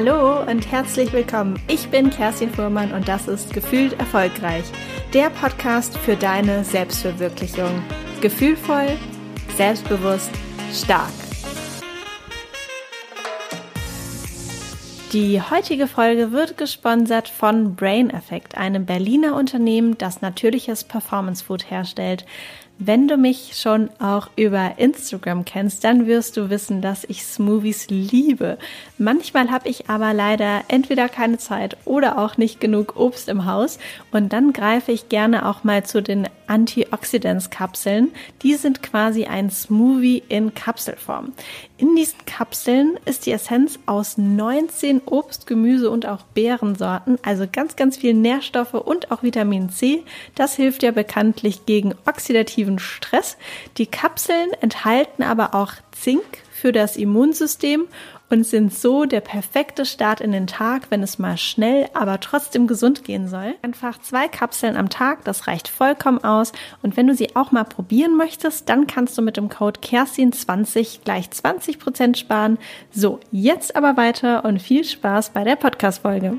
Hallo und herzlich willkommen. Ich bin Kerstin Fuhrmann und das ist Gefühlt Erfolgreich, der Podcast für deine Selbstverwirklichung. Gefühlvoll, selbstbewusst, stark. Die heutige Folge wird gesponsert von Brain Effect, einem Berliner Unternehmen, das natürliches Performance Food herstellt. Wenn du mich schon auch über Instagram kennst, dann wirst du wissen, dass ich Smoothies liebe. Manchmal habe ich aber leider entweder keine Zeit oder auch nicht genug Obst im Haus und dann greife ich gerne auch mal zu den Antioxidants-Kapseln. Die sind quasi ein Smoothie in Kapselform. In diesen Kapseln ist die Essenz aus 19 Obst, Gemüse und auch Beerensorten, also ganz, ganz viel Nährstoffe und auch Vitamin C. Das hilft ja bekanntlich gegen oxidativen Stress. Die Kapseln enthalten aber auch Zink für das Immunsystem und sind so der perfekte Start in den Tag, wenn es mal schnell, aber trotzdem gesund gehen soll. Einfach zwei Kapseln am Tag, das reicht vollkommen aus. Und wenn du sie auch mal probieren möchtest, dann kannst du mit dem Code KERSTIN20 gleich 20% sparen. So, jetzt aber weiter und viel Spaß bei der Podcast-Folge.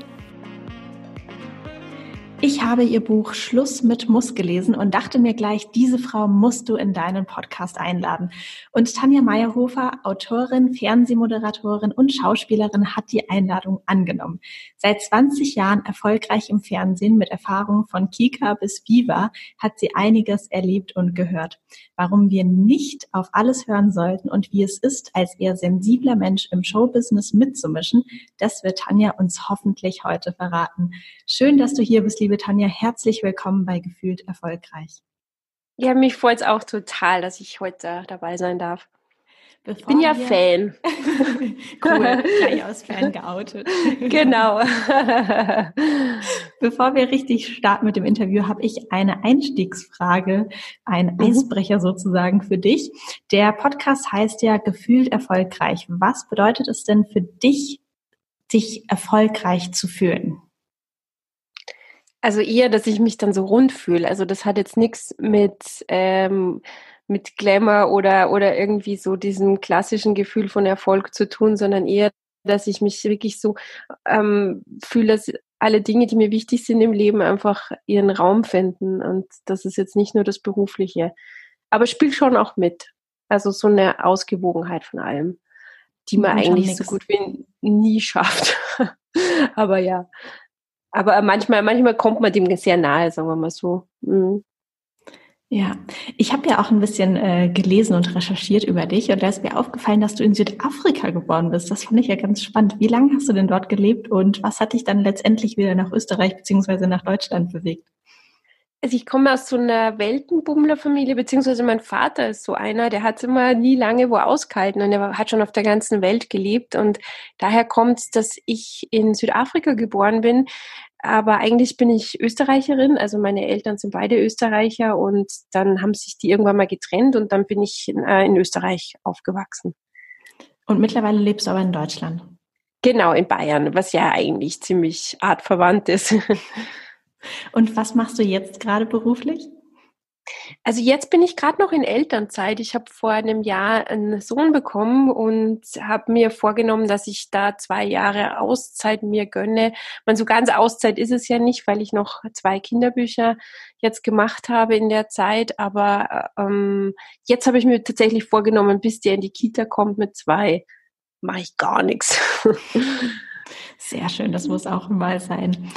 Ich habe ihr Buch Schluss mit Muss gelesen und dachte mir gleich, diese Frau musst du in deinen Podcast einladen. Und Tanja Meyerhofer, Autorin, Fernsehmoderatorin und Schauspielerin, hat die Einladung angenommen. Seit 20 Jahren erfolgreich im Fernsehen mit Erfahrungen von Kika bis Viva hat sie einiges erlebt und gehört. Warum wir nicht auf alles hören sollten und wie es ist, als eher sensibler Mensch im Showbusiness mitzumischen, das wird Tanja uns hoffentlich heute verraten. Schön, dass du hier bist, liebe Tanja. Herzlich willkommen bei Gefühlt Erfolgreich. Ja, mich freut es auch total, dass ich heute dabei sein darf. Bevor ich bin ja Fan. cool, gleich aus Fan geoutet. genau. Bevor wir richtig starten mit dem Interview, habe ich eine Einstiegsfrage, ein mhm. Eisbrecher sozusagen für dich. Der Podcast heißt ja Gefühlt erfolgreich. Was bedeutet es denn für dich, dich erfolgreich zu fühlen? Also eher, dass ich mich dann so rund fühle. Also das hat jetzt nichts mit ähm, mit Glamour oder, oder irgendwie so diesem klassischen Gefühl von Erfolg zu tun, sondern eher, dass ich mich wirklich so ähm, fühle, dass alle Dinge, die mir wichtig sind im Leben, einfach ihren Raum finden. Und das ist jetzt nicht nur das Berufliche. Aber spielt schon auch mit. Also so eine Ausgewogenheit von allem, die man eigentlich so gut wie nie schafft. Aber ja. Aber manchmal, manchmal kommt man dem sehr nahe, sagen wir mal so. Mhm. Ja, ich habe ja auch ein bisschen äh, gelesen und recherchiert über dich und da ist mir aufgefallen, dass du in Südafrika geboren bist. Das fand ich ja ganz spannend. Wie lange hast du denn dort gelebt und was hat dich dann letztendlich wieder nach Österreich beziehungsweise nach Deutschland bewegt? Also ich komme aus so einer Weltenbummlerfamilie, beziehungsweise mein Vater ist so einer, der hat immer nie lange wo ausgehalten und er hat schon auf der ganzen Welt gelebt und daher kommt es, dass ich in Südafrika geboren bin, aber eigentlich bin ich Österreicherin, also meine Eltern sind beide Österreicher und dann haben sich die irgendwann mal getrennt und dann bin ich in, äh, in Österreich aufgewachsen. Und mittlerweile lebst du aber in Deutschland? Genau, in Bayern, was ja eigentlich ziemlich artverwandt ist. Und was machst du jetzt gerade beruflich? Also jetzt bin ich gerade noch in Elternzeit. Ich habe vor einem Jahr einen Sohn bekommen und habe mir vorgenommen, dass ich da zwei Jahre Auszeit mir gönne. Man so ganz Auszeit ist es ja nicht, weil ich noch zwei Kinderbücher jetzt gemacht habe in der Zeit. Aber ähm, jetzt habe ich mir tatsächlich vorgenommen, bis der in die Kita kommt mit zwei, mache ich gar nichts. Sehr schön, das muss auch mal sein.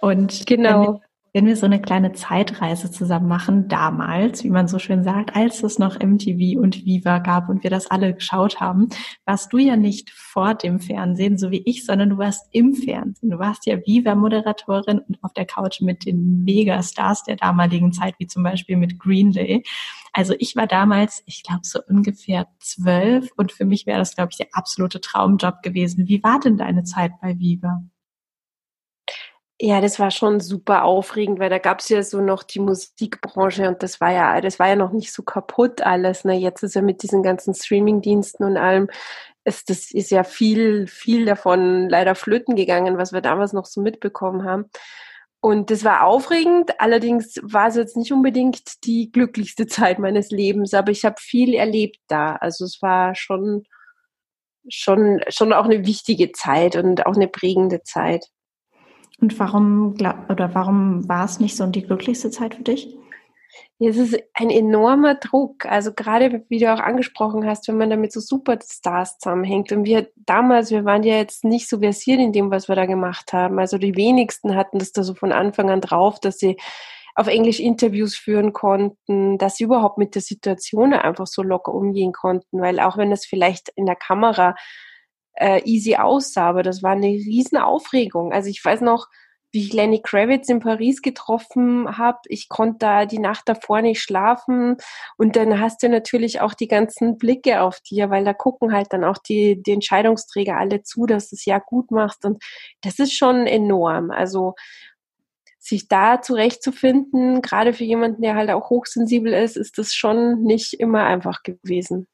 Und genau wenn wir so eine kleine Zeitreise zusammen machen, damals, wie man so schön sagt, als es noch MTV und Viva gab und wir das alle geschaut haben, warst du ja nicht vor dem Fernsehen, so wie ich, sondern du warst im Fernsehen. Du warst ja Viva-Moderatorin und auf der Couch mit den Megastars der damaligen Zeit, wie zum Beispiel mit Green Day. Also ich war damals, ich glaube, so ungefähr zwölf und für mich wäre das, glaube ich, der absolute Traumjob gewesen. Wie war denn deine Zeit bei Viva? Ja, das war schon super aufregend, weil da gab es ja so noch die Musikbranche und das war ja, das war ja noch nicht so kaputt alles. Ne? Jetzt ist ja mit diesen ganzen Streamingdiensten und allem, ist, das ist ja viel, viel davon leider flöten gegangen, was wir damals noch so mitbekommen haben. Und das war aufregend, allerdings war es jetzt nicht unbedingt die glücklichste Zeit meines Lebens, aber ich habe viel erlebt da. Also es war schon schon, schon auch eine wichtige Zeit und auch eine prägende Zeit. Und warum, oder warum war es nicht so die glücklichste Zeit für dich? Es ist ein enormer Druck. Also gerade wie du auch angesprochen hast, wenn man da mit so Superstars zusammenhängt. Und wir damals, wir waren ja jetzt nicht so versiert in dem, was wir da gemacht haben. Also die wenigsten hatten das da so von Anfang an drauf, dass sie auf Englisch Interviews führen konnten, dass sie überhaupt mit der Situation einfach so locker umgehen konnten. Weil auch wenn es vielleicht in der Kamera äh, easy aussah, aber das war eine riesen Aufregung. Also ich weiß noch, wie ich Lenny Kravitz in Paris getroffen habe. Ich konnte da die Nacht davor nicht schlafen. Und dann hast du natürlich auch die ganzen Blicke auf dir, weil da gucken halt dann auch die, die Entscheidungsträger alle zu, dass du es ja gut machst. Und das ist schon enorm. Also sich da zurechtzufinden, gerade für jemanden, der halt auch hochsensibel ist, ist das schon nicht immer einfach gewesen.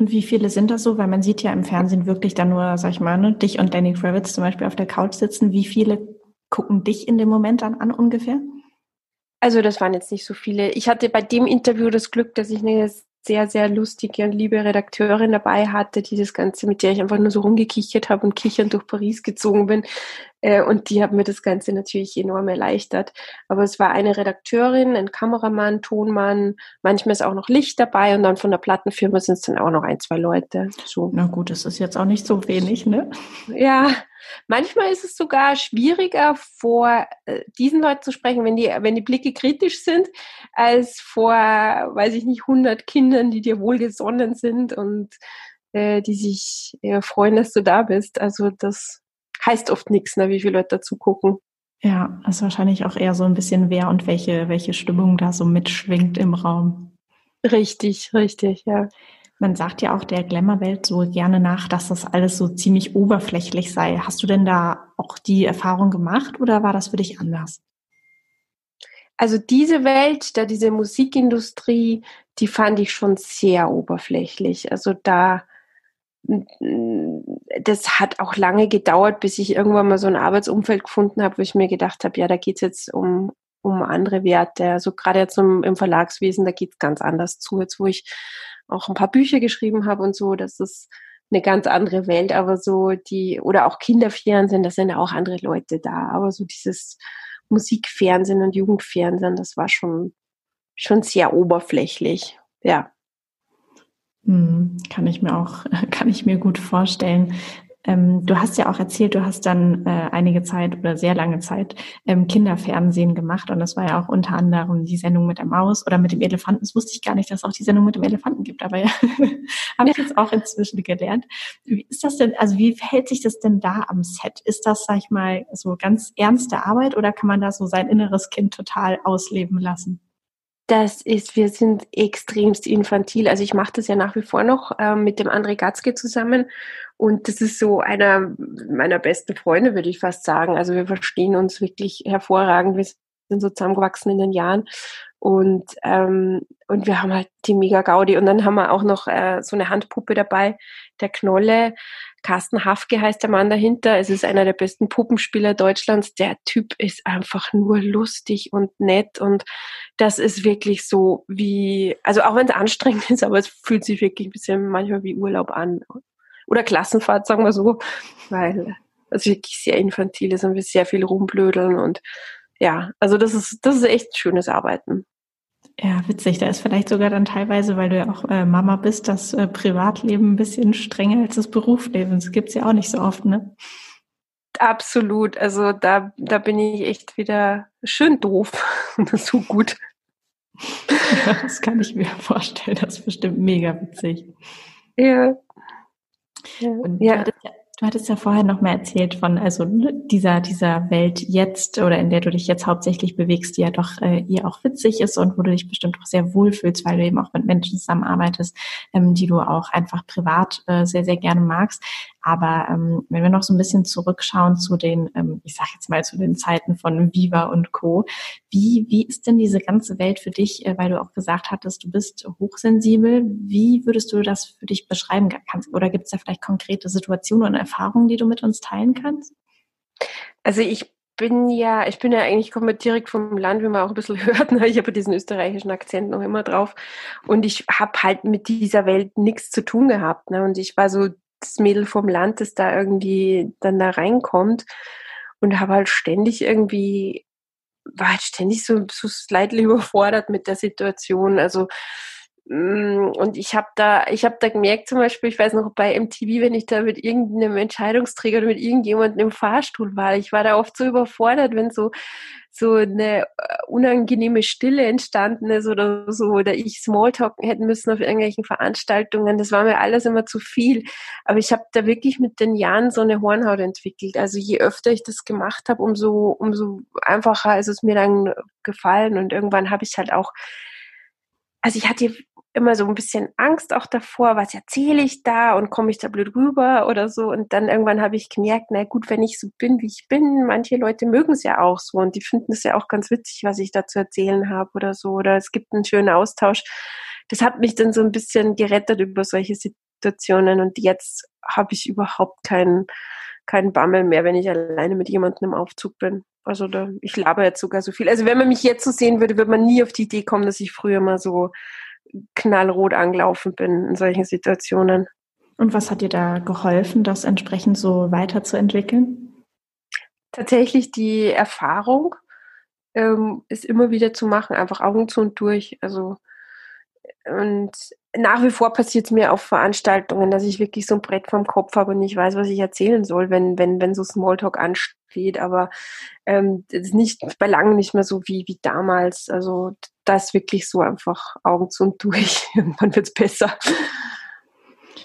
Und wie viele sind das so? Weil man sieht ja im Fernsehen wirklich dann nur, sag ich mal, ne, dich und Danny Kravitz zum Beispiel auf der Couch sitzen. Wie viele gucken dich in dem Moment dann an ungefähr? Also das waren jetzt nicht so viele. Ich hatte bei dem Interview das Glück, dass ich eine sehr, sehr lustige und liebe Redakteurin dabei hatte, die das Ganze, mit der ich einfach nur so rumgekichert habe und kichernd durch Paris gezogen bin. Äh, und die haben mir das Ganze natürlich enorm erleichtert. Aber es war eine Redakteurin, ein Kameramann, Tonmann, manchmal ist auch noch Licht dabei und dann von der Plattenfirma sind es dann auch noch ein, zwei Leute. So. Na gut, das ist jetzt auch nicht so wenig, ne? Ja, manchmal ist es sogar schwieriger, vor äh, diesen Leuten zu sprechen, wenn die, wenn die Blicke kritisch sind, als vor, weiß ich nicht, 100 Kindern, die dir wohlgesonnen sind und äh, die sich äh, freuen, dass du da bist. Also das heißt oft nichts, ne, wie viele Leute dazu gucken. Ja, das ist wahrscheinlich auch eher so ein bisschen wer und welche, welche Stimmung da so mitschwingt im Raum. Richtig, richtig, ja. Man sagt ja auch der Glamour-Welt so gerne nach, dass das alles so ziemlich oberflächlich sei. Hast du denn da auch die Erfahrung gemacht oder war das für dich anders? Also diese Welt, da diese Musikindustrie, die fand ich schon sehr oberflächlich. Also da das hat auch lange gedauert, bis ich irgendwann mal so ein Arbeitsumfeld gefunden habe, wo ich mir gedacht habe, ja, da geht's jetzt um, um andere Werte. Also gerade jetzt im, im Verlagswesen, da geht's ganz anders zu. Jetzt, wo ich auch ein paar Bücher geschrieben habe und so, das ist eine ganz andere Welt, aber so die, oder auch Kinderfernsehen, da sind auch andere Leute da, aber so dieses Musikfernsehen und Jugendfernsehen, das war schon, schon sehr oberflächlich, ja. Hm, kann ich mir auch, kann ich mir gut vorstellen. Ähm, du hast ja auch erzählt, du hast dann äh, einige Zeit oder sehr lange Zeit ähm, Kinderfernsehen gemacht und das war ja auch unter anderem die Sendung mit der Maus oder mit dem Elefanten. Das wusste ich gar nicht, dass es auch die Sendung mit dem Elefanten gibt, aber ja, habe ich jetzt auch inzwischen gelernt. Wie ist das denn, also wie verhält sich das denn da am Set? Ist das, sag ich mal, so ganz ernste Arbeit oder kann man da so sein inneres Kind total ausleben lassen? Das ist, wir sind extremst infantil. Also ich mache das ja nach wie vor noch äh, mit dem André Gatzke zusammen und das ist so einer meiner besten Freunde, würde ich fast sagen. Also wir verstehen uns wirklich hervorragend. Wir sind so zusammengewachsen in den Jahren und ähm, und wir haben halt die mega Gaudi und dann haben wir auch noch äh, so eine Handpuppe dabei, der Knolle. Carsten Hafke heißt der Mann dahinter. Es ist einer der besten Puppenspieler Deutschlands. Der Typ ist einfach nur lustig und nett und das ist wirklich so wie, also auch wenn es anstrengend ist, aber es fühlt sich wirklich ein bisschen manchmal wie Urlaub an. Oder Klassenfahrt, sagen wir so, weil es wirklich sehr infantil ist und wir sehr viel rumblödeln und ja, also das ist, das ist echt schönes Arbeiten. Ja, witzig. Da ist vielleicht sogar dann teilweise, weil du ja auch äh, Mama bist, das äh, Privatleben ein bisschen strenger als das Berufsleben. Das gibt's ja auch nicht so oft, ne? Absolut. Also da, da bin ich echt wieder schön doof. so gut. das kann ich mir vorstellen. Das ist bestimmt mega witzig. Ja. ja. Und ja. Du, ja, Du hattest ja vorher noch mal erzählt von also dieser dieser Welt jetzt oder in der du dich jetzt hauptsächlich bewegst, die ja doch äh, ihr auch witzig ist und wo du dich bestimmt auch sehr wohlfühlst, weil du eben auch mit Menschen zusammenarbeitest, ähm, die du auch einfach privat äh, sehr sehr gerne magst. Aber ähm, wenn wir noch so ein bisschen zurückschauen zu den, ähm, ich sage jetzt mal zu den Zeiten von Viva und Co. Wie wie ist denn diese ganze Welt für dich? Äh, weil du auch gesagt hattest, du bist hochsensibel. Wie würdest du das für dich beschreiben? Kannst, oder gibt es da vielleicht konkrete Situationen und Erfahrungen, die du mit uns teilen kannst? Also ich bin ja, ich bin ja eigentlich komme direkt vom Land, wie man auch ein bisschen hört. Ne? Ich habe diesen österreichischen Akzent noch immer drauf. Und ich habe halt mit dieser Welt nichts zu tun gehabt. Ne? Und ich war so das Mädel vom Land, das da irgendwie dann da reinkommt und habe halt ständig irgendwie, war halt ständig so, so slightly überfordert mit der Situation. Also und ich habe da, ich habe da gemerkt, zum Beispiel, ich weiß noch bei MTV, wenn ich da mit irgendeinem Entscheidungsträger oder mit irgendjemandem im Fahrstuhl war, ich war da oft so überfordert, wenn so so eine äh, unangenehme Stille entstanden ist oder so, oder ich Smalltalken hätten müssen auf irgendwelchen Veranstaltungen. Das war mir alles immer zu viel. Aber ich habe da wirklich mit den Jahren so eine Hornhaut entwickelt. Also je öfter ich das gemacht habe, umso, umso einfacher ist es mir dann gefallen. Und irgendwann habe ich halt auch also ich hatte immer so ein bisschen Angst auch davor, was erzähle ich da und komme ich da blöd rüber oder so. Und dann irgendwann habe ich gemerkt, na gut, wenn ich so bin, wie ich bin, manche Leute mögen es ja auch so und die finden es ja auch ganz witzig, was ich da zu erzählen habe oder so. Oder es gibt einen schönen Austausch. Das hat mich dann so ein bisschen gerettet über solche Situationen und jetzt habe ich überhaupt keinen keinen Bammel mehr, wenn ich alleine mit jemandem im Aufzug bin. Also da, ich laber jetzt sogar so viel. Also wenn man mich jetzt so sehen würde, würde man nie auf die Idee kommen, dass ich früher mal so knallrot angelaufen bin in solchen Situationen. Und was hat dir da geholfen, das entsprechend so weiterzuentwickeln? Tatsächlich die Erfahrung, ähm, ist immer wieder zu machen, einfach Augen zu und durch. Also und nach wie vor passiert es mir auf Veranstaltungen, dass ich wirklich so ein Brett vom Kopf habe und nicht weiß, was ich erzählen soll, wenn, wenn, wenn so Smalltalk ansteht. Aber ähm, das ist nicht bei langem nicht mehr so wie, wie damals. Also da ist wirklich so einfach Augen zu und durch. Irgendwann wird es besser.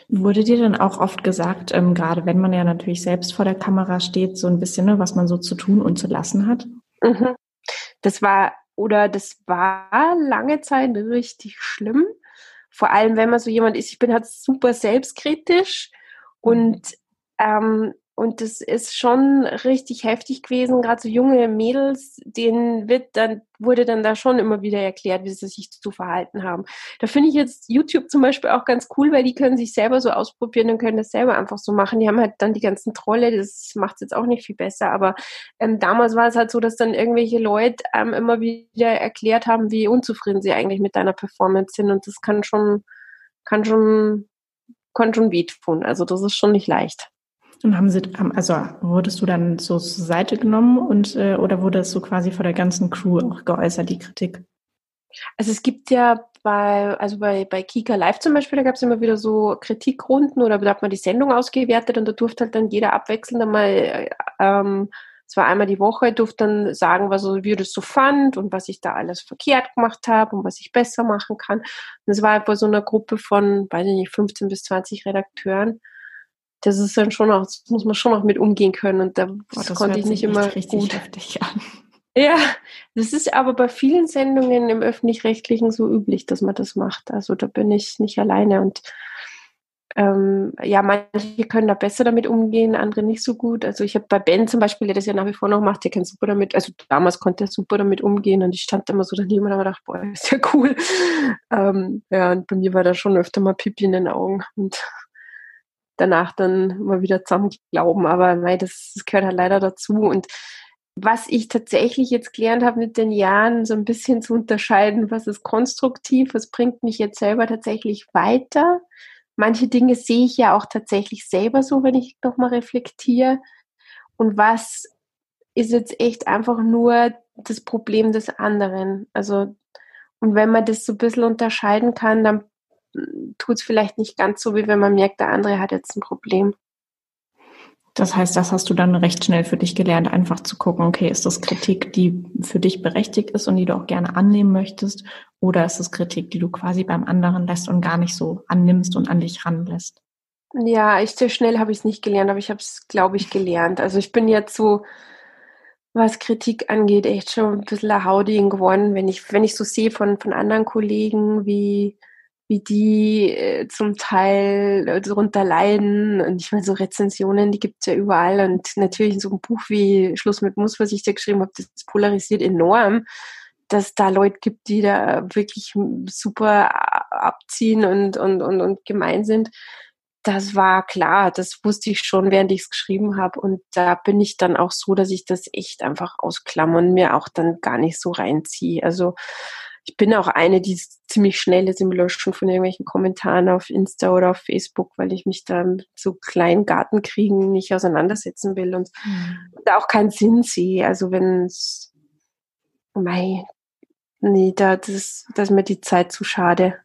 Wurde dir dann auch oft gesagt, ähm, gerade wenn man ja natürlich selbst vor der Kamera steht, so ein bisschen, ne, was man so zu tun und zu lassen hat? Mhm. Das war oder das war lange Zeit richtig schlimm. Vor allem, wenn man so jemand ist, ich bin halt super selbstkritisch und ähm, und das ist schon richtig heftig gewesen, gerade so junge Mädels, denen wird dann, wurde dann da schon immer wieder erklärt, wie sie sich zu verhalten haben. Da finde ich jetzt YouTube zum Beispiel auch ganz cool, weil die können sich selber so ausprobieren und können das selber einfach so machen. Die haben halt dann die ganzen Trolle, das macht es jetzt auch nicht viel besser. Aber ähm, damals war es halt so, dass dann irgendwelche Leute ähm, immer wieder erklärt haben, wie unzufrieden sie eigentlich mit deiner Performance sind. Und das kann schon, kann schon, kann schon wehtun. Also das ist schon nicht leicht. Und haben sie, also wurdest du dann so zur Seite genommen und äh, oder wurde es so quasi vor der ganzen Crew auch geäußert, die Kritik? Also es gibt ja bei, also bei, bei Kika Live zum Beispiel, da gab es immer wieder so Kritikrunden oder da hat man die Sendung ausgewertet und da durfte halt dann jeder abwechselnd einmal, ähm, es war einmal die Woche, durfte dann sagen, was wie er das so fand und was ich da alles verkehrt gemacht habe und was ich besser machen kann. Und es war einfach so eine Gruppe von, weiß ich nicht, 15 bis 20 Redakteuren das ist dann schon auch, das muss man schon auch mit umgehen können und da oh, konnte ich nicht immer richtig gut. heftig an. Ja, das ist aber bei vielen Sendungen im öffentlich-rechtlichen so üblich, dass man das macht. Also da bin ich nicht alleine und ähm, ja, manche können da besser damit umgehen, andere nicht so gut. Also ich habe bei Ben zum Beispiel, der das ja nach wie vor noch macht, der kann super damit, also damals konnte er super damit umgehen und ich stand immer so daneben und habe gedacht, boah, ist ja cool. Ähm, ja, und bei mir war da schon öfter mal Pipi in den Augen und danach dann mal wieder zusammen glauben. Aber nein, das, das gehört halt leider dazu. Und was ich tatsächlich jetzt gelernt habe mit den Jahren, so ein bisschen zu unterscheiden, was ist konstruktiv, was bringt mich jetzt selber tatsächlich weiter. Manche Dinge sehe ich ja auch tatsächlich selber so, wenn ich nochmal reflektiere. Und was ist jetzt echt einfach nur das Problem des anderen. Also, und wenn man das so ein bisschen unterscheiden kann, dann tut es vielleicht nicht ganz so, wie wenn man merkt, der andere hat jetzt ein Problem. Das heißt, das hast du dann recht schnell für dich gelernt, einfach zu gucken, okay, ist das Kritik, die für dich berechtigt ist und die du auch gerne annehmen möchtest, oder ist es Kritik, die du quasi beim anderen lässt und gar nicht so annimmst und an dich ranlässt? Ja, ich sehr schnell habe ich es nicht gelernt, aber ich habe es, glaube ich, gelernt. Also ich bin jetzt so, was Kritik angeht, echt schon ein bisschen Hauding geworden, wenn ich, wenn ich so sehe von, von anderen Kollegen, wie wie die äh, zum Teil äh, darunter leiden. Und ich meine, so Rezensionen, die gibt's ja überall. Und natürlich in so einem Buch wie Schluss mit Muss, was ich da geschrieben habe, das polarisiert enorm, dass da Leute gibt, die da wirklich super abziehen und, und, und, und gemein sind. Das war klar, das wusste ich schon, während ich es geschrieben habe. Und da bin ich dann auch so, dass ich das echt einfach ausklammer und mir auch dann gar nicht so reinziehe. Also ich bin auch eine, die ziemlich schnell ist im Löschen von irgendwelchen Kommentaren auf Insta oder auf Facebook, weil ich mich da mit so kleinen Gartenkriegen nicht auseinandersetzen will und mhm. da auch keinen Sinn sehe. Also wenn es, mei, nee, da, das, das ist mir die Zeit zu schade.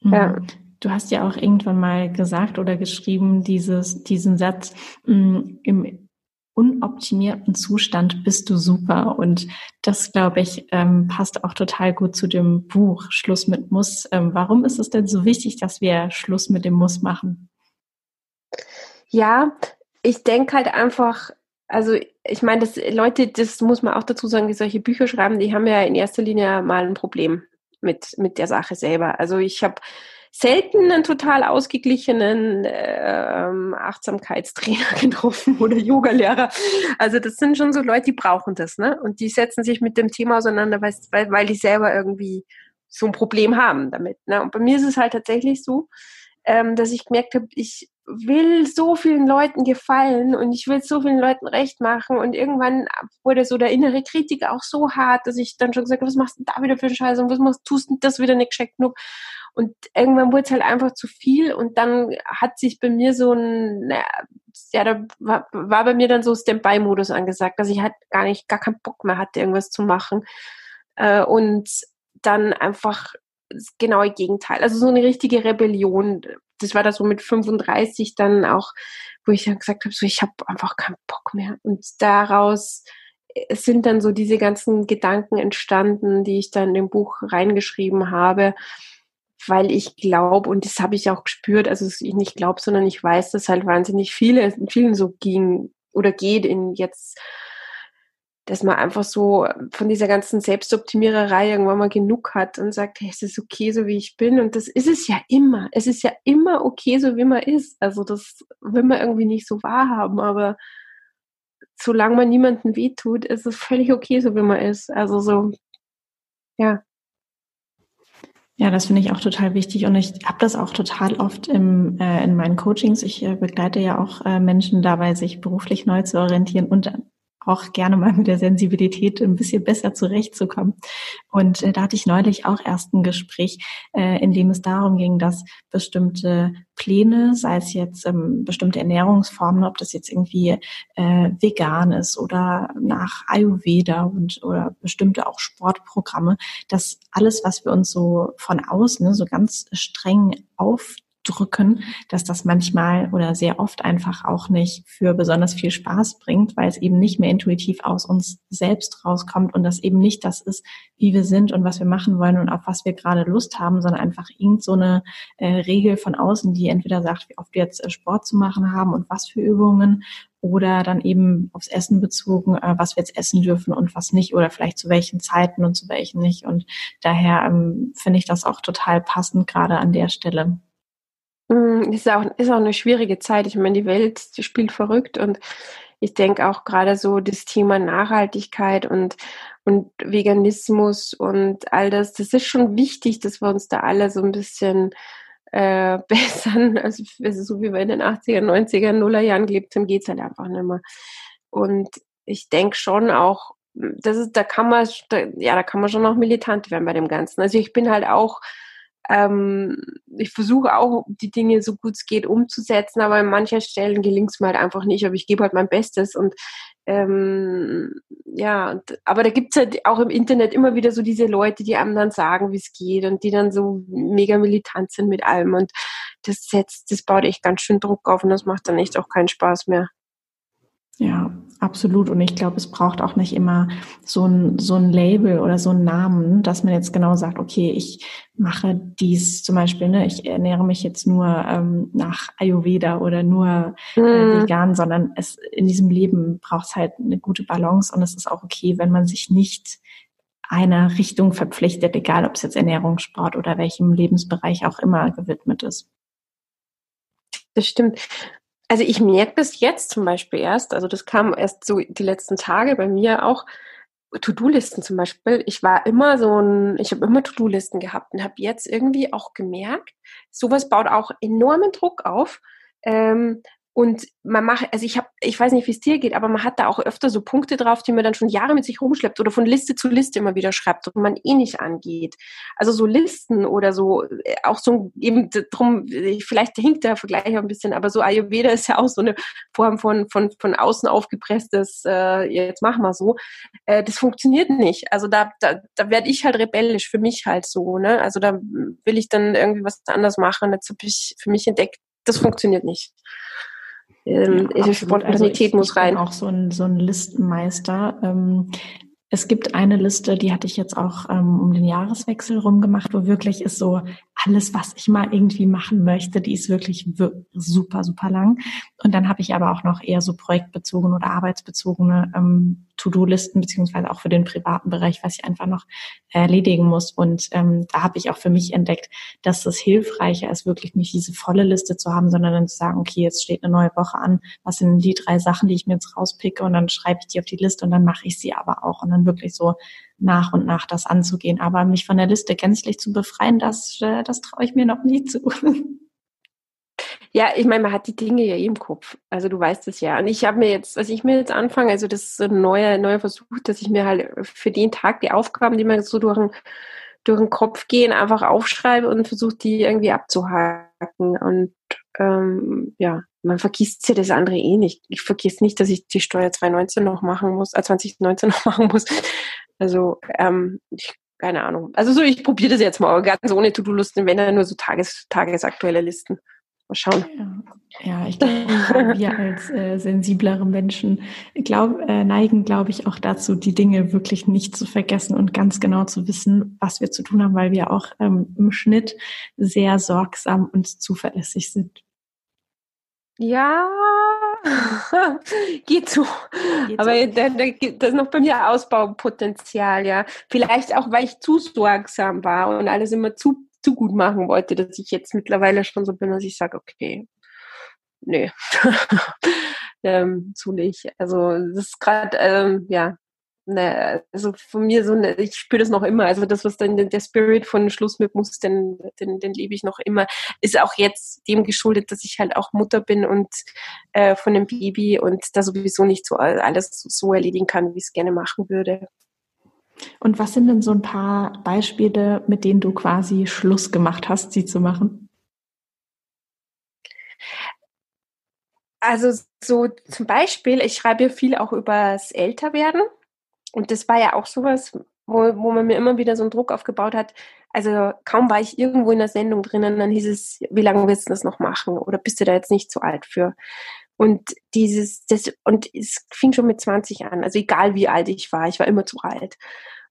Mhm. Ja. Du hast ja auch irgendwann mal gesagt oder geschrieben, dieses, diesen Satz, mh, mm, im unoptimierten Zustand bist du super. Und das, glaube ich, ähm, passt auch total gut zu dem Buch Schluss mit Muss. Ähm, warum ist es denn so wichtig, dass wir Schluss mit dem Muss machen? Ja, ich denke halt einfach, also ich meine, das Leute, das muss man auch dazu sagen, die solche Bücher schreiben, die haben ja in erster Linie mal ein Problem mit, mit der Sache selber. Also ich habe selten einen total ausgeglichenen äh, Achtsamkeitstrainer getroffen oder Yogalehrer. Also das sind schon so Leute, die brauchen das, ne? Und die setzen sich mit dem Thema auseinander, weil, weil die selber irgendwie so ein Problem haben damit. Ne? Und bei mir ist es halt tatsächlich so, ähm, dass ich gemerkt habe, ich will so vielen Leuten gefallen und ich will so vielen Leuten recht machen und irgendwann wurde so der innere Kritiker auch so hart, dass ich dann schon gesagt habe, was machst du da wieder für einen Scheiß und was machst, tust du das wieder nicht gescheckt genug und irgendwann wurde es halt einfach zu viel und dann hat sich bei mir so ein, ja, da war, war bei mir dann so Standby-Modus angesagt, dass ich halt gar nicht, gar keinen Bock mehr hatte, irgendwas zu machen. Äh, und dann einfach das genaue Gegenteil. Also so eine richtige Rebellion. Das war da so mit 35 dann auch, wo ich dann gesagt habe, so ich habe einfach keinen Bock mehr. Und daraus sind dann so diese ganzen Gedanken entstanden, die ich dann in dem Buch reingeschrieben habe weil ich glaube, und das habe ich auch gespürt, also ich nicht glaube, sondern ich weiß, dass halt wahnsinnig viele, vielen so ging oder geht in jetzt, dass man einfach so von dieser ganzen Selbstoptimiererei irgendwann mal genug hat und sagt, hey, es ist okay, so wie ich bin. Und das ist es ja immer. Es ist ja immer okay, so wie man ist. Also das will man irgendwie nicht so wahrhaben, aber solange man niemandem wehtut, ist es völlig okay, so wie man ist. Also so, ja. Ja, das finde ich auch total wichtig und ich habe das auch total oft im, äh, in meinen Coachings. Ich äh, begleite ja auch äh, Menschen dabei, sich beruflich neu zu orientieren und auch gerne mal mit der Sensibilität ein bisschen besser zurechtzukommen. Und äh, da hatte ich neulich auch erst ein Gespräch, äh, in dem es darum ging, dass bestimmte Pläne, sei es jetzt ähm, bestimmte Ernährungsformen, ob das jetzt irgendwie äh, vegan ist oder nach Ayurveda und oder bestimmte auch Sportprogramme, dass alles, was wir uns so von außen ne, so ganz streng auf drücken, dass das manchmal oder sehr oft einfach auch nicht für besonders viel Spaß bringt, weil es eben nicht mehr intuitiv aus uns selbst rauskommt und das eben nicht das ist, wie wir sind und was wir machen wollen und auf was wir gerade Lust haben, sondern einfach irgend so eine äh, Regel von außen, die entweder sagt, wie oft wir jetzt äh, Sport zu machen haben und was für Übungen oder dann eben aufs Essen bezogen, äh, was wir jetzt essen dürfen und was nicht oder vielleicht zu welchen Zeiten und zu welchen nicht. Und daher ähm, finde ich das auch total passend gerade an der Stelle. Mm, ist auch, ist auch eine schwierige Zeit. Ich meine, die Welt spielt verrückt und ich denke auch gerade so das Thema Nachhaltigkeit und, und Veganismus und all das, das ist schon wichtig, dass wir uns da alle so ein bisschen äh, bessern. Also, so wie wir in den 80er, 90er, Nuller Jahren gelebt haben, geht's halt einfach nicht mehr. Und ich denke schon auch, das ist, da kann man, da, ja, da kann man schon auch militant werden bei dem Ganzen. Also ich bin halt auch ähm, ich versuche auch, die Dinge so gut es geht umzusetzen, aber an manchen Stellen gelingt es mir halt einfach nicht. Aber ich gebe halt mein Bestes und ähm, ja, und, aber da gibt's halt auch im Internet immer wieder so diese Leute, die einem dann sagen, wie es geht und die dann so mega militant sind mit allem und das setzt, das baut echt ganz schön Druck auf und das macht dann echt auch keinen Spaß mehr. Ja, absolut. Und ich glaube, es braucht auch nicht immer so ein, so ein Label oder so einen Namen, dass man jetzt genau sagt, okay, ich mache dies zum Beispiel, ne, ich ernähre mich jetzt nur ähm, nach Ayurveda oder nur äh, mhm. vegan, sondern es in diesem Leben braucht es halt eine gute Balance und es ist auch okay, wenn man sich nicht einer Richtung verpflichtet, egal ob es jetzt Ernährung, Sport oder welchem Lebensbereich auch immer gewidmet ist. Das stimmt. Also ich merke das jetzt zum Beispiel erst, also das kam erst so die letzten Tage bei mir auch, To-Do-Listen zum Beispiel. Ich war immer so ein, ich habe immer To-Do-Listen gehabt und habe jetzt irgendwie auch gemerkt, sowas baut auch enormen Druck auf. Ähm, Und man macht, also ich habe, ich weiß nicht, wie es dir geht, aber man hat da auch öfter so Punkte drauf, die man dann schon Jahre mit sich rumschleppt oder von Liste zu Liste immer wieder schreibt und man eh nicht angeht. Also so Listen oder so, äh, auch so eben drum, vielleicht hinkt der Vergleich ein bisschen, aber so Ayurveda ist ja auch so eine Form von von von außen aufgepresstes, äh, jetzt machen wir so. Äh, das funktioniert nicht. Also da da, da werde ich halt rebellisch für mich halt so, ne? Also da will ich dann irgendwie was anders machen. Jetzt habe ich für mich entdeckt, das funktioniert nicht. Ähm, ja, Spontanität also muss rein. Auch so ein, so ein Listenmeister. Ähm, es gibt eine Liste, die hatte ich jetzt auch ähm, um den Jahreswechsel rumgemacht, wo wirklich ist so alles, was ich mal irgendwie machen möchte, die ist wirklich super, super lang. Und dann habe ich aber auch noch eher so projektbezogene oder arbeitsbezogene ähm, To-Do-Listen, beziehungsweise auch für den privaten Bereich, was ich einfach noch erledigen muss. Und ähm, da habe ich auch für mich entdeckt, dass es hilfreicher ist, wirklich nicht diese volle Liste zu haben, sondern dann zu sagen, okay, jetzt steht eine neue Woche an, was sind die drei Sachen, die ich mir jetzt rauspicke und dann schreibe ich die auf die Liste und dann mache ich sie aber auch und dann wirklich so nach und nach das anzugehen. Aber mich von der Liste gänzlich zu befreien, das, äh, das traue ich mir noch nie zu. Ja, ich meine, man hat die Dinge ja eh im Kopf. Also du weißt es ja. Und ich habe mir jetzt, was ich mir jetzt anfange, also das ist ein neuer, neuer Versuch, dass ich mir halt für den Tag die Aufgaben, die mir so durch den, durch den Kopf gehen, einfach aufschreibe und versuche die irgendwie abzuhaken. Und ähm, ja, man vergisst ja das andere eh nicht. Ich vergiss nicht, dass ich die Steuer 2019 noch machen muss, äh, 2019 noch machen muss. Also, ähm, ich, keine Ahnung. Also so, ich probiere das jetzt mal, ganz ohne To-Do-Listen, wenn dann nur so Tages, tagesaktuelle Listen. Mal schauen. Ja, ja ich glaube, wir als äh, sensiblere Menschen glaub, äh, neigen, glaube ich, auch dazu, die Dinge wirklich nicht zu vergessen und ganz genau zu wissen, was wir zu tun haben, weil wir auch ähm, im Schnitt sehr sorgsam und zuverlässig sind. Ja, geht so. Geht Aber so. Da, da, da ist noch bei mir Ausbaupotenzial, ja. Vielleicht auch, weil ich zu sorgsam war und alles immer zu, zu gut machen wollte, dass ich jetzt mittlerweile schon so bin, dass ich sage, okay, nee, ähm, so nicht. Also das ist gerade, ähm, ja, ne, also von mir so, ne, ich spüre das noch immer. Also das, was dann der Spirit von Schluss mit muss, den, den, den lebe ich noch immer. Ist auch jetzt dem geschuldet, dass ich halt auch Mutter bin und äh, von einem Baby und da sowieso nicht so alles so erledigen kann, wie ich es gerne machen würde. Und was sind denn so ein paar Beispiele, mit denen du quasi Schluss gemacht hast, sie zu machen? Also so zum Beispiel, ich schreibe viel auch übers Älterwerden. Und das war ja auch sowas, wo, wo man mir immer wieder so einen Druck aufgebaut hat. Also kaum war ich irgendwo in der Sendung drinnen, dann hieß es, wie lange willst du das noch machen? Oder bist du da jetzt nicht zu alt für? Und dieses, das, und es fing schon mit 20 an. Also egal wie alt ich war, ich war immer zu alt.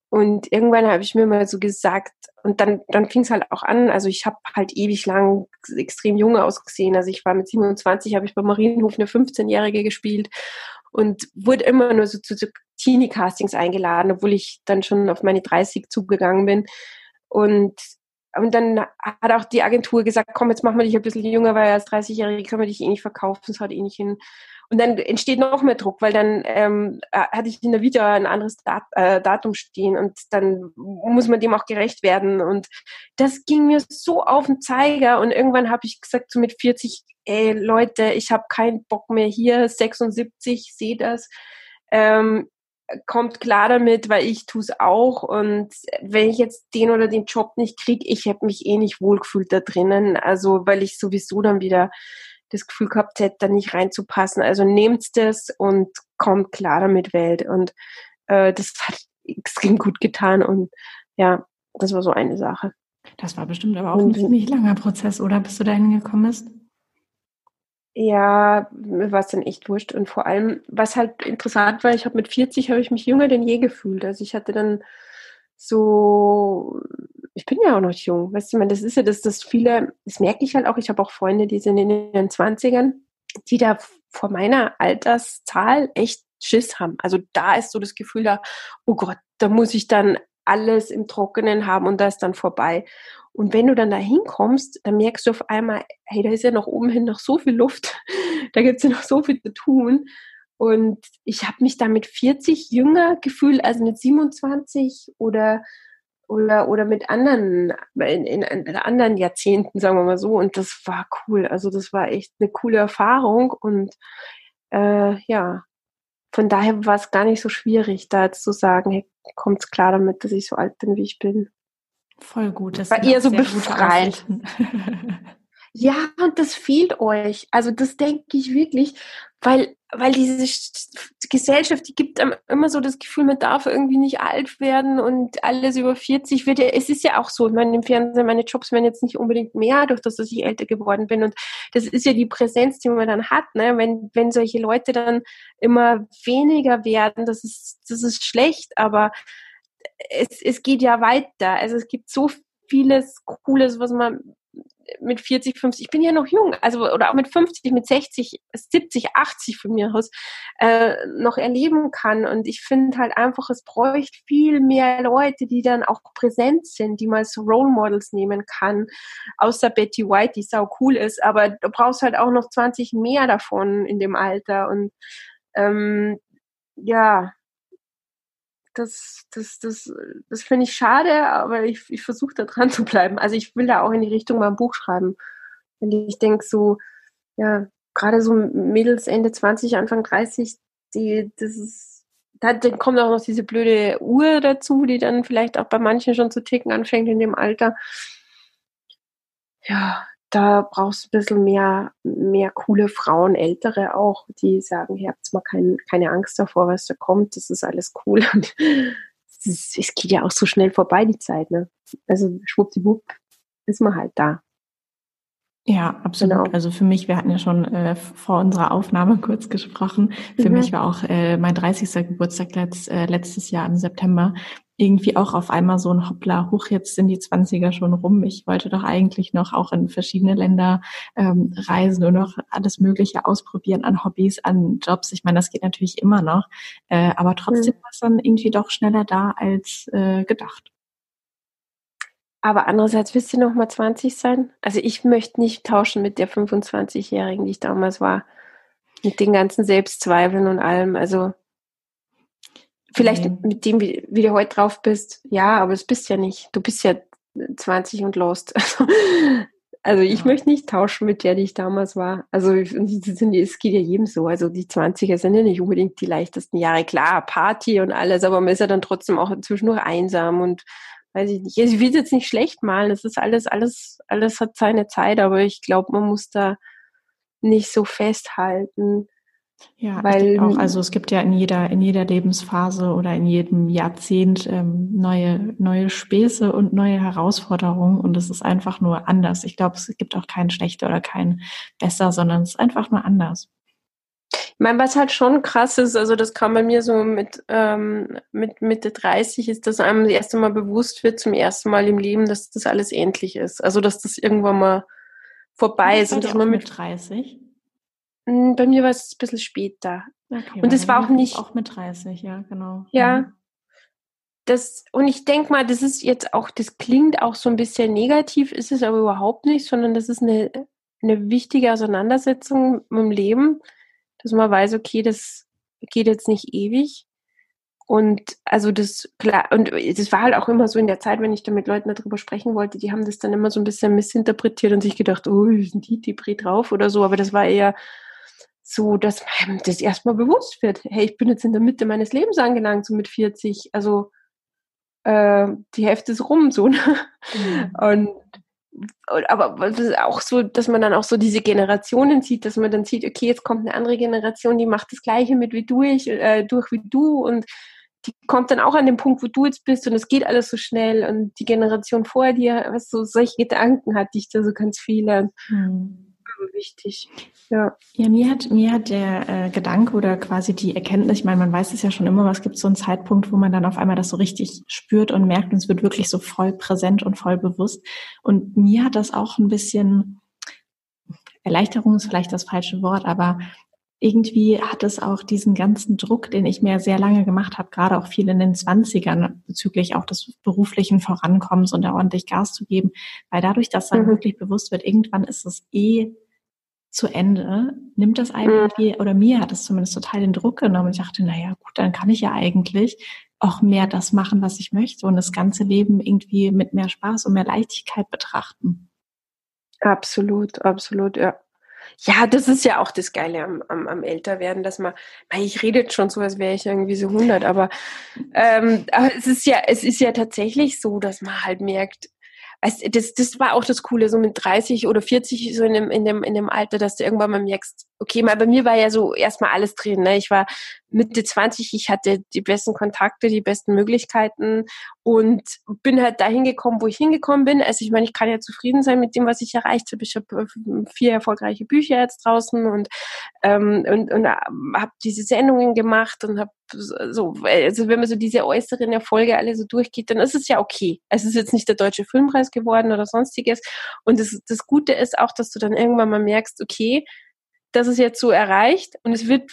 Und irgendwann habe ich mir mal so gesagt, und dann, dann fing es halt auch an, also ich habe halt ewig lang extrem jung ausgesehen. Also ich war mit 27, habe ich beim Marienhof eine 15-Jährige gespielt und wurde immer nur so zu, zu Teenie-Castings eingeladen, obwohl ich dann schon auf meine 30 zugegangen bin. Und, und dann hat auch die Agentur gesagt, komm, jetzt machen wir dich ein bisschen jünger, weil als 30-Jährige können wir dich eh nicht verkaufen, das hat eh nicht hin. Und dann entsteht noch mehr Druck, weil dann ähm, hatte ich in der Video ein anderes Dat äh, Datum stehen und dann muss man dem auch gerecht werden. Und das ging mir so auf den Zeiger. Und irgendwann habe ich gesagt, so mit 40, ey Leute, ich habe keinen Bock mehr hier, 76, sehe das. Ähm, kommt klar damit, weil ich tue es auch. Und wenn ich jetzt den oder den Job nicht kriege, ich hätte mich eh nicht wohlgefühlt da drinnen. Also weil ich sowieso dann wieder das Gefühl gehabt hätte, da nicht reinzupassen. Also nehmt das und kommt klar damit Welt. Und äh, das hat extrem gut getan. Und ja, das war so eine Sache. Das war bestimmt aber auch ein ziemlich langer Prozess, oder bis du dahin gekommen bist? Ja, mir war es dann echt wurscht. Und vor allem, was halt interessant war, ich habe mit 40 habe ich mich jünger denn je gefühlt. Also ich hatte dann so, ich bin ja auch noch jung, weißt du, ich meine, das ist ja das, das viele, das merke ich halt auch, ich habe auch Freunde, die sind in ihren Zwanzigern, die da vor meiner Alterszahl echt Schiss haben. Also da ist so das Gefühl da, oh Gott, da muss ich dann alles im Trockenen haben und da ist dann vorbei. Und wenn du dann da hinkommst, dann merkst du auf einmal, hey, da ist ja noch oben hin noch so viel Luft, da gibt es ja noch so viel zu tun. Und ich habe mich da mit 40 jünger gefühlt als mit 27 oder oder, oder mit anderen, in, in, in anderen Jahrzehnten, sagen wir mal so. Und das war cool. Also das war echt eine coole Erfahrung und äh, ja, von daher war es gar nicht so schwierig, da jetzt zu sagen, hey, kommt's klar damit, dass ich so alt bin, wie ich bin. Voll gut. Das war eher so befreit. ja, und das fehlt euch. Also das denke ich wirklich, weil, weil diese Gesellschaft, die gibt einem immer so das Gefühl, man darf irgendwie nicht alt werden und alles über 40 wird ja, es ist ja auch so, ich meine, im Fernsehen, meine Jobs werden jetzt nicht unbedingt mehr, durch das, dass ich älter geworden bin und das ist ja die Präsenz, die man dann hat, ne, wenn, wenn solche Leute dann immer weniger werden, das ist, das ist schlecht, aber es, es geht ja weiter, also es gibt so vieles Cooles, was man mit 40, 50, ich bin ja noch jung, also oder auch mit 50, mit 60, 70, 80 von mir aus äh, noch erleben kann. Und ich finde halt einfach, es bräuchte viel mehr Leute, die dann auch präsent sind, die man so Role Models nehmen kann. Außer Betty White, die sau cool ist, aber du brauchst halt auch noch 20 mehr davon in dem Alter. Und ähm, ja, das, das, das, das finde ich schade, aber ich, ich versuche da dran zu bleiben. Also ich will da auch in die Richtung mal ein Buch schreiben. Und ich denke so, ja, gerade so Mädels Ende 20, Anfang 30, die, das ist, da, dann kommt auch noch diese blöde Uhr dazu, die dann vielleicht auch bei manchen schon zu ticken anfängt in dem Alter. Ja, da brauchst du ein bisschen mehr, mehr coole Frauen, ältere auch, die sagen, ihr habt mal kein, keine Angst davor, was da kommt, das ist alles cool. Und es, es geht ja auch so schnell vorbei, die Zeit, ne? Also schwuppdiwupp ist man halt da. Ja, absolut. Genau. Also für mich, wir hatten ja schon äh, vor unserer Aufnahme kurz gesprochen. Für mhm. mich war auch äh, mein 30. Geburtstag letzt, äh, letztes Jahr im September irgendwie auch auf einmal so ein Hoppla, hoch, jetzt sind die 20er schon rum. Ich wollte doch eigentlich noch auch in verschiedene Länder ähm, reisen und noch alles Mögliche ausprobieren an Hobbys, an Jobs. Ich meine, das geht natürlich immer noch. Äh, aber trotzdem mhm. war es dann irgendwie doch schneller da als äh, gedacht. Aber andererseits willst du noch mal 20 sein? Also ich möchte nicht tauschen mit der 25-Jährigen, die ich damals war. Mit den ganzen Selbstzweifeln und allem. Also vielleicht okay. mit dem, wie, wie, du heute drauf bist. Ja, aber das bist ja nicht. Du bist ja 20 und lost. Also, ich ja. möchte nicht tauschen mit der, die ich damals war. Also es geht ja jedem so. Also die 20er sind ja nicht unbedingt die leichtesten Jahre. Klar, Party und alles, aber man ist ja dann trotzdem auch zwischendurch einsam und weiß ich nicht. Ich will es jetzt nicht schlecht malen. Das ist alles, alles, alles hat seine Zeit, aber ich glaube, man muss da nicht so festhalten. Ja, weil auch, also es gibt ja in jeder, in jeder Lebensphase oder in jedem Jahrzehnt ähm, neue, neue Späße und neue Herausforderungen und es ist einfach nur anders. Ich glaube, es gibt auch kein schlechter oder kein besser, sondern es ist einfach nur anders. Ich meine, was halt schon krass ist, also das kam bei mir so mit, ähm, mit Mitte 30, ist, dass einem das erste Mal bewusst wird, zum ersten Mal im Leben, dass das alles endlich ist. Also, dass das irgendwann mal vorbei ist. Und dass man mit 30? Hm, bei mir war es ein bisschen später. Okay, und es war auch nicht. Auch mit 30, ja, genau. Ja. Das, und ich denke mal, das ist jetzt auch, das klingt auch so ein bisschen negativ, ist es aber überhaupt nicht, sondern das ist eine, eine wichtige Auseinandersetzung mit dem Leben dass man weiß, okay, das geht jetzt nicht ewig. Und also das, klar, und das war halt auch immer so in der Zeit, wenn ich da mit Leuten darüber sprechen wollte, die haben das dann immer so ein bisschen missinterpretiert und sich gedacht, oh, sind die Depri drauf oder so, aber das war eher so, dass man das erstmal bewusst wird. Hey, ich bin jetzt in der Mitte meines Lebens angelangt, so mit 40, also äh, die Hälfte ist rum, so. Ne? Mhm. Und aber auch so, dass man dann auch so diese Generationen sieht, dass man dann sieht, okay, jetzt kommt eine andere Generation, die macht das Gleiche mit wie du, ich, äh, durch wie du und die kommt dann auch an den Punkt, wo du jetzt bist und es geht alles so schnell und die Generation vor dir, was so solche Gedanken hatte ich da so ganz viele. Hm wichtig. Ja. Ja, mir hat, mir hat der äh, Gedanke oder quasi die Erkenntnis, ich meine, man weiß es ja schon immer, aber es gibt so einen Zeitpunkt, wo man dann auf einmal das so richtig spürt und merkt und es wird wirklich so voll präsent und voll bewusst. Und mir hat das auch ein bisschen, Erleichterung ist vielleicht das falsche Wort, aber irgendwie hat es auch diesen ganzen Druck, den ich mir sehr lange gemacht habe, gerade auch viel in den Zwanzigern bezüglich auch des beruflichen Vorankommens und da ordentlich Gas zu geben, weil dadurch, dass dann mhm. wirklich bewusst wird, irgendwann ist es eh zu Ende, nimmt das eigentlich, mhm. oder mir hat es zumindest total den Druck genommen. Ich dachte, naja, gut, dann kann ich ja eigentlich auch mehr das machen, was ich möchte und das ganze Leben irgendwie mit mehr Spaß und mehr Leichtigkeit betrachten. Absolut, absolut, ja. Ja, das ist ja auch das Geile am, am, am Älterwerden, dass man, ich rede jetzt schon so, als wäre ich irgendwie so 100, aber, ähm, aber es ist ja, es ist ja tatsächlich so, dass man halt merkt, also das, das war auch das Coole, so mit 30 oder 40, so in dem, in dem, in dem Alter, dass du irgendwann mal merkst, okay, mal bei mir war ja so erstmal alles drin. Ne? Ich war Mitte 20, ich hatte die besten Kontakte, die besten Möglichkeiten und bin halt dahin gekommen, wo ich hingekommen bin. Also ich meine, ich kann ja zufrieden sein mit dem, was ich erreicht habe. Ich habe äh, vier erfolgreiche Bücher jetzt draußen und ähm, und, und äh, habe diese Sendungen gemacht und habe so, also wenn man so diese äußeren Erfolge alle so durchgeht, dann ist es ja okay. Es ist jetzt nicht der deutsche Filmpreis geworden oder sonstiges. Und das, das Gute ist auch, dass du dann irgendwann mal merkst, okay, das ist jetzt so erreicht und es wird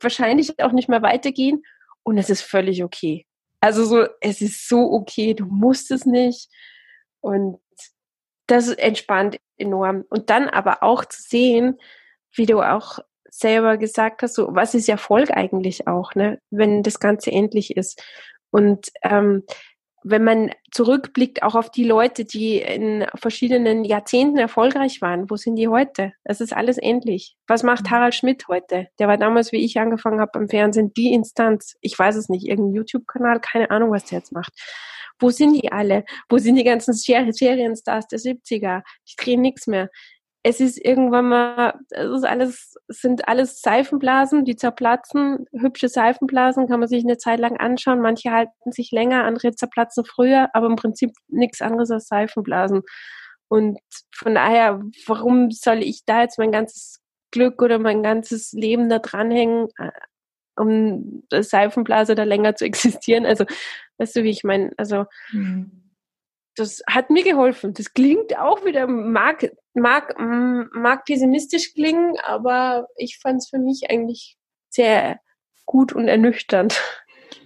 wahrscheinlich auch nicht mehr weitergehen und es ist völlig okay. Also so, es ist so okay, du musst es nicht und das entspannt enorm. Und dann aber auch zu sehen, wie du auch selber gesagt hast, so was ist Erfolg eigentlich auch, ne, wenn das Ganze endlich ist. Und ähm, wenn man zurückblickt auch auf die Leute, die in verschiedenen Jahrzehnten erfolgreich waren, wo sind die heute? Es ist alles endlich. Was macht mhm. Harald Schmidt heute? Der war damals, wie ich angefangen habe am Fernsehen, die Instanz. Ich weiß es nicht, irgendein YouTube-Kanal, keine Ahnung, was der jetzt macht. Wo sind die alle? Wo sind die ganzen Serienstars der 70er? Die drehen nichts mehr es ist irgendwann mal, es ist alles, es sind alles Seifenblasen, die zerplatzen. Hübsche Seifenblasen kann man sich eine Zeit lang anschauen. Manche halten sich länger, andere zerplatzen früher, aber im Prinzip nichts anderes als Seifenblasen. Und von daher, warum soll ich da jetzt mein ganzes Glück oder mein ganzes Leben da dranhängen, äh, um das Seifenblase da länger zu existieren? Also, weißt du, wie ich meine? Also, mhm das hat mir geholfen. Das klingt auch wieder, mag, mag, mag pessimistisch klingen, aber ich fand es für mich eigentlich sehr gut und ernüchternd.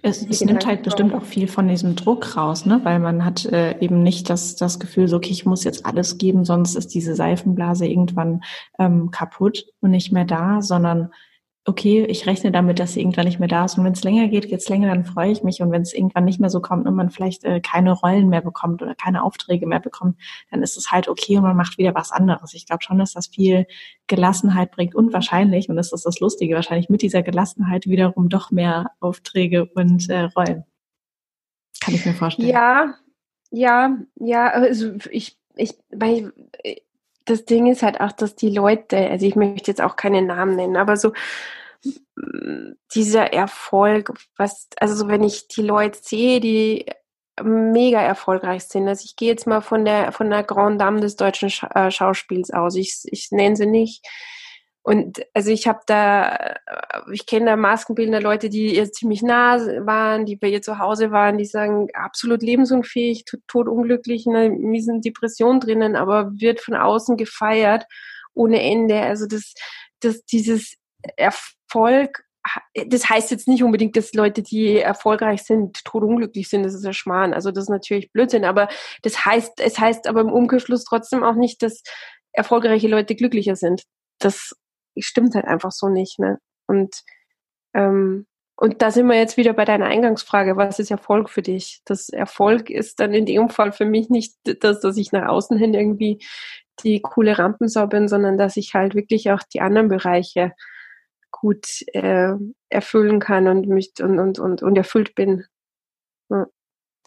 Es, es nimmt halt bestimmt auch viel von diesem Druck raus, ne? weil man hat äh, eben nicht das, das Gefühl, so, okay, ich muss jetzt alles geben, sonst ist diese Seifenblase irgendwann ähm, kaputt und nicht mehr da, sondern okay, ich rechne damit, dass sie irgendwann nicht mehr da ist. Und wenn es länger geht, geht es länger, dann freue ich mich. Und wenn es irgendwann nicht mehr so kommt und man vielleicht äh, keine Rollen mehr bekommt oder keine Aufträge mehr bekommt, dann ist es halt okay und man macht wieder was anderes. Ich glaube schon, dass das viel Gelassenheit bringt und wahrscheinlich, und das ist das Lustige, wahrscheinlich mit dieser Gelassenheit wiederum doch mehr Aufträge und äh, Rollen. Kann ich mir vorstellen. Ja, ja, ja, also ich, ich, weil das Ding ist halt auch, dass die Leute, also ich möchte jetzt auch keine Namen nennen, aber so dieser Erfolg, was, also so wenn ich die Leute sehe, die mega erfolgreich sind. Also ich gehe jetzt mal von der von der Grand Dame des deutschen äh, Schauspiels aus. Ich, ich nenne sie nicht. Und also ich habe da, äh, ich kenne da Maskenbildner Leute, die ihr ziemlich nah waren, die bei ihr zu Hause waren, die sagen, absolut lebensunfähig, totunglücklich, in einer miesen Depression drinnen, aber wird von außen gefeiert ohne Ende. Also das, das, dieses Erfolg, das heißt jetzt nicht unbedingt, dass Leute, die erfolgreich sind, totunglücklich sind, das ist ja Schmarrn. Also das ist natürlich Blödsinn, aber das heißt, es heißt aber im Umkehrschluss trotzdem auch nicht, dass erfolgreiche Leute glücklicher sind. Das stimmt halt einfach so nicht. Ne? Und, ähm, und da sind wir jetzt wieder bei deiner Eingangsfrage, was ist Erfolg für dich? Das Erfolg ist dann in dem Fall für mich nicht das, dass ich nach außen hin irgendwie die coole Rampensau bin, sondern dass ich halt wirklich auch die anderen Bereiche gut äh, erfüllen kann und mich und, und, und, und erfüllt bin. Ja.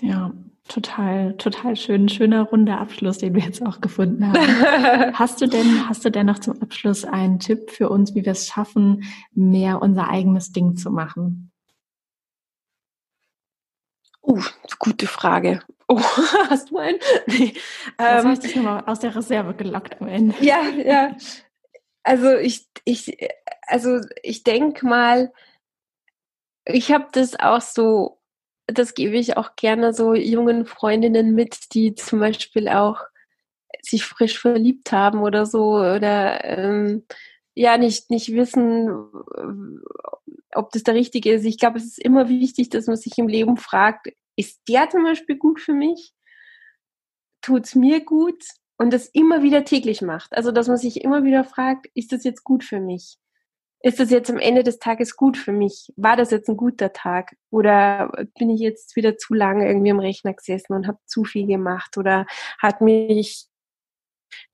ja. Total, total schön, schöner runder Abschluss, den wir jetzt auch gefunden haben. hast du denn, hast du denn noch zum Abschluss einen Tipp für uns, wie wir es schaffen, mehr unser eigenes Ding zu machen? Uh, gute Frage. Oh, hast du einen? Nee. Das ähm, habe ich dich nochmal aus der Reserve gelockt am Ende. Ja, ja. Also ich, ich, also ich denke mal, ich habe das auch so das gebe ich auch gerne so jungen Freundinnen mit, die zum Beispiel auch sich frisch verliebt haben oder so oder ähm, ja nicht nicht wissen, ob das der richtige ist. Ich glaube, es ist immer wichtig, dass man sich im Leben fragt: Ist der zum Beispiel gut für mich? Tut's mir gut? Und das immer wieder täglich macht. Also dass man sich immer wieder fragt: Ist das jetzt gut für mich? Ist das jetzt am Ende des Tages gut für mich? War das jetzt ein guter Tag? Oder bin ich jetzt wieder zu lange irgendwie am Rechner gesessen und habe zu viel gemacht? Oder hat mich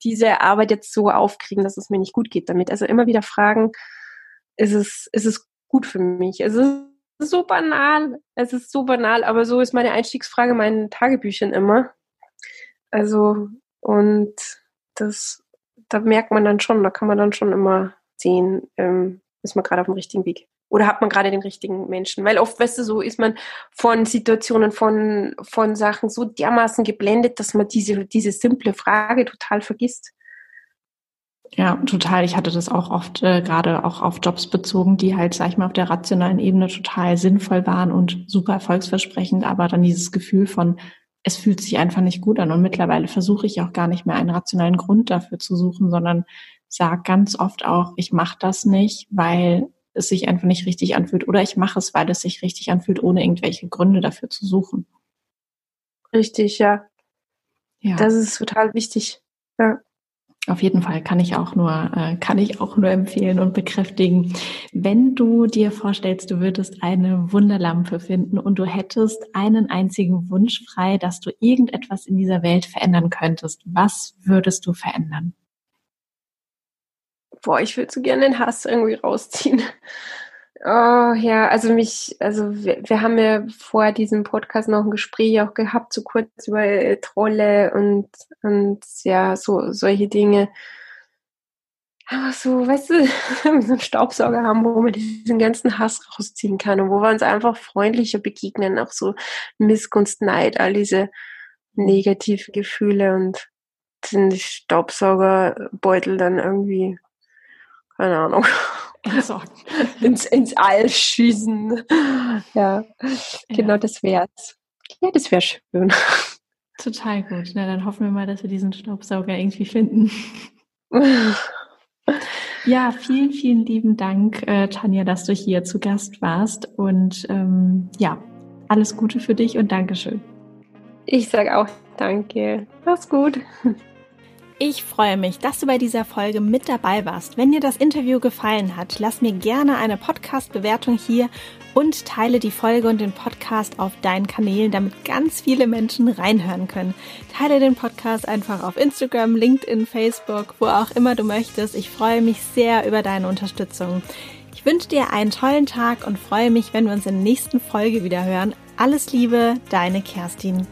diese Arbeit jetzt so aufkriegen, dass es mir nicht gut geht damit? Also immer wieder fragen, ist es, ist es gut für mich? Es ist so banal, es ist so banal, aber so ist meine Einstiegsfrage in meinen Tagebüchern immer. Also, und das, da merkt man dann schon, da kann man dann schon immer sehen, ähm, ist man gerade auf dem richtigen Weg. Oder hat man gerade den richtigen Menschen? Weil oft, weißt du, so ist man von Situationen, von, von Sachen so dermaßen geblendet, dass man diese, diese simple Frage total vergisst. Ja, total. Ich hatte das auch oft, äh, gerade auch auf Jobs bezogen, die halt, sag ich mal, auf der rationalen Ebene total sinnvoll waren und super erfolgsversprechend, aber dann dieses Gefühl von, es fühlt sich einfach nicht gut an. Und mittlerweile versuche ich auch gar nicht mehr einen rationalen Grund dafür zu suchen, sondern sage ganz oft auch, ich mache das nicht, weil es sich einfach nicht richtig anfühlt oder ich mache es, weil es sich richtig anfühlt, ohne irgendwelche Gründe dafür zu suchen. Richtig, ja. Ja. Das ist total wichtig. Ja. Auf jeden Fall kann ich auch nur, äh, kann ich auch nur empfehlen und bekräftigen. Wenn du dir vorstellst, du würdest eine Wunderlampe finden und du hättest einen einzigen Wunsch frei, dass du irgendetwas in dieser Welt verändern könntest, was würdest du verändern? Boah, ich würde so gerne den Hass irgendwie rausziehen. Oh ja, also mich, also wir, wir, haben ja vor diesem Podcast noch ein Gespräch auch gehabt, so kurz über äh, Trolle und, und ja, so solche Dinge. Aber so, weißt du, so einen Staubsauger haben, wo man diesen ganzen Hass rausziehen kann und wo wir uns einfach freundlicher begegnen, auch so Missgunst, Neid, all diese negativen Gefühle und den Staubsaugerbeutel dann irgendwie keine Ahnung, ins, ins All schießen. Ja, genau, das wär's. Ja, das wäre schön. Total gut. Na, dann hoffen wir mal, dass wir diesen Staubsauger irgendwie finden. Ja, vielen, vielen lieben Dank, äh, Tanja, dass du hier zu Gast warst. Und ähm, ja, alles Gute für dich und Dankeschön. Ich sage auch Danke. Mach's gut. Ich freue mich, dass du bei dieser Folge mit dabei warst. Wenn dir das Interview gefallen hat, lass mir gerne eine Podcast-Bewertung hier und teile die Folge und den Podcast auf deinen Kanälen, damit ganz viele Menschen reinhören können. Teile den Podcast einfach auf Instagram, LinkedIn, Facebook, wo auch immer du möchtest. Ich freue mich sehr über deine Unterstützung. Ich wünsche dir einen tollen Tag und freue mich, wenn wir uns in der nächsten Folge wieder hören. Alles Liebe, deine Kerstin.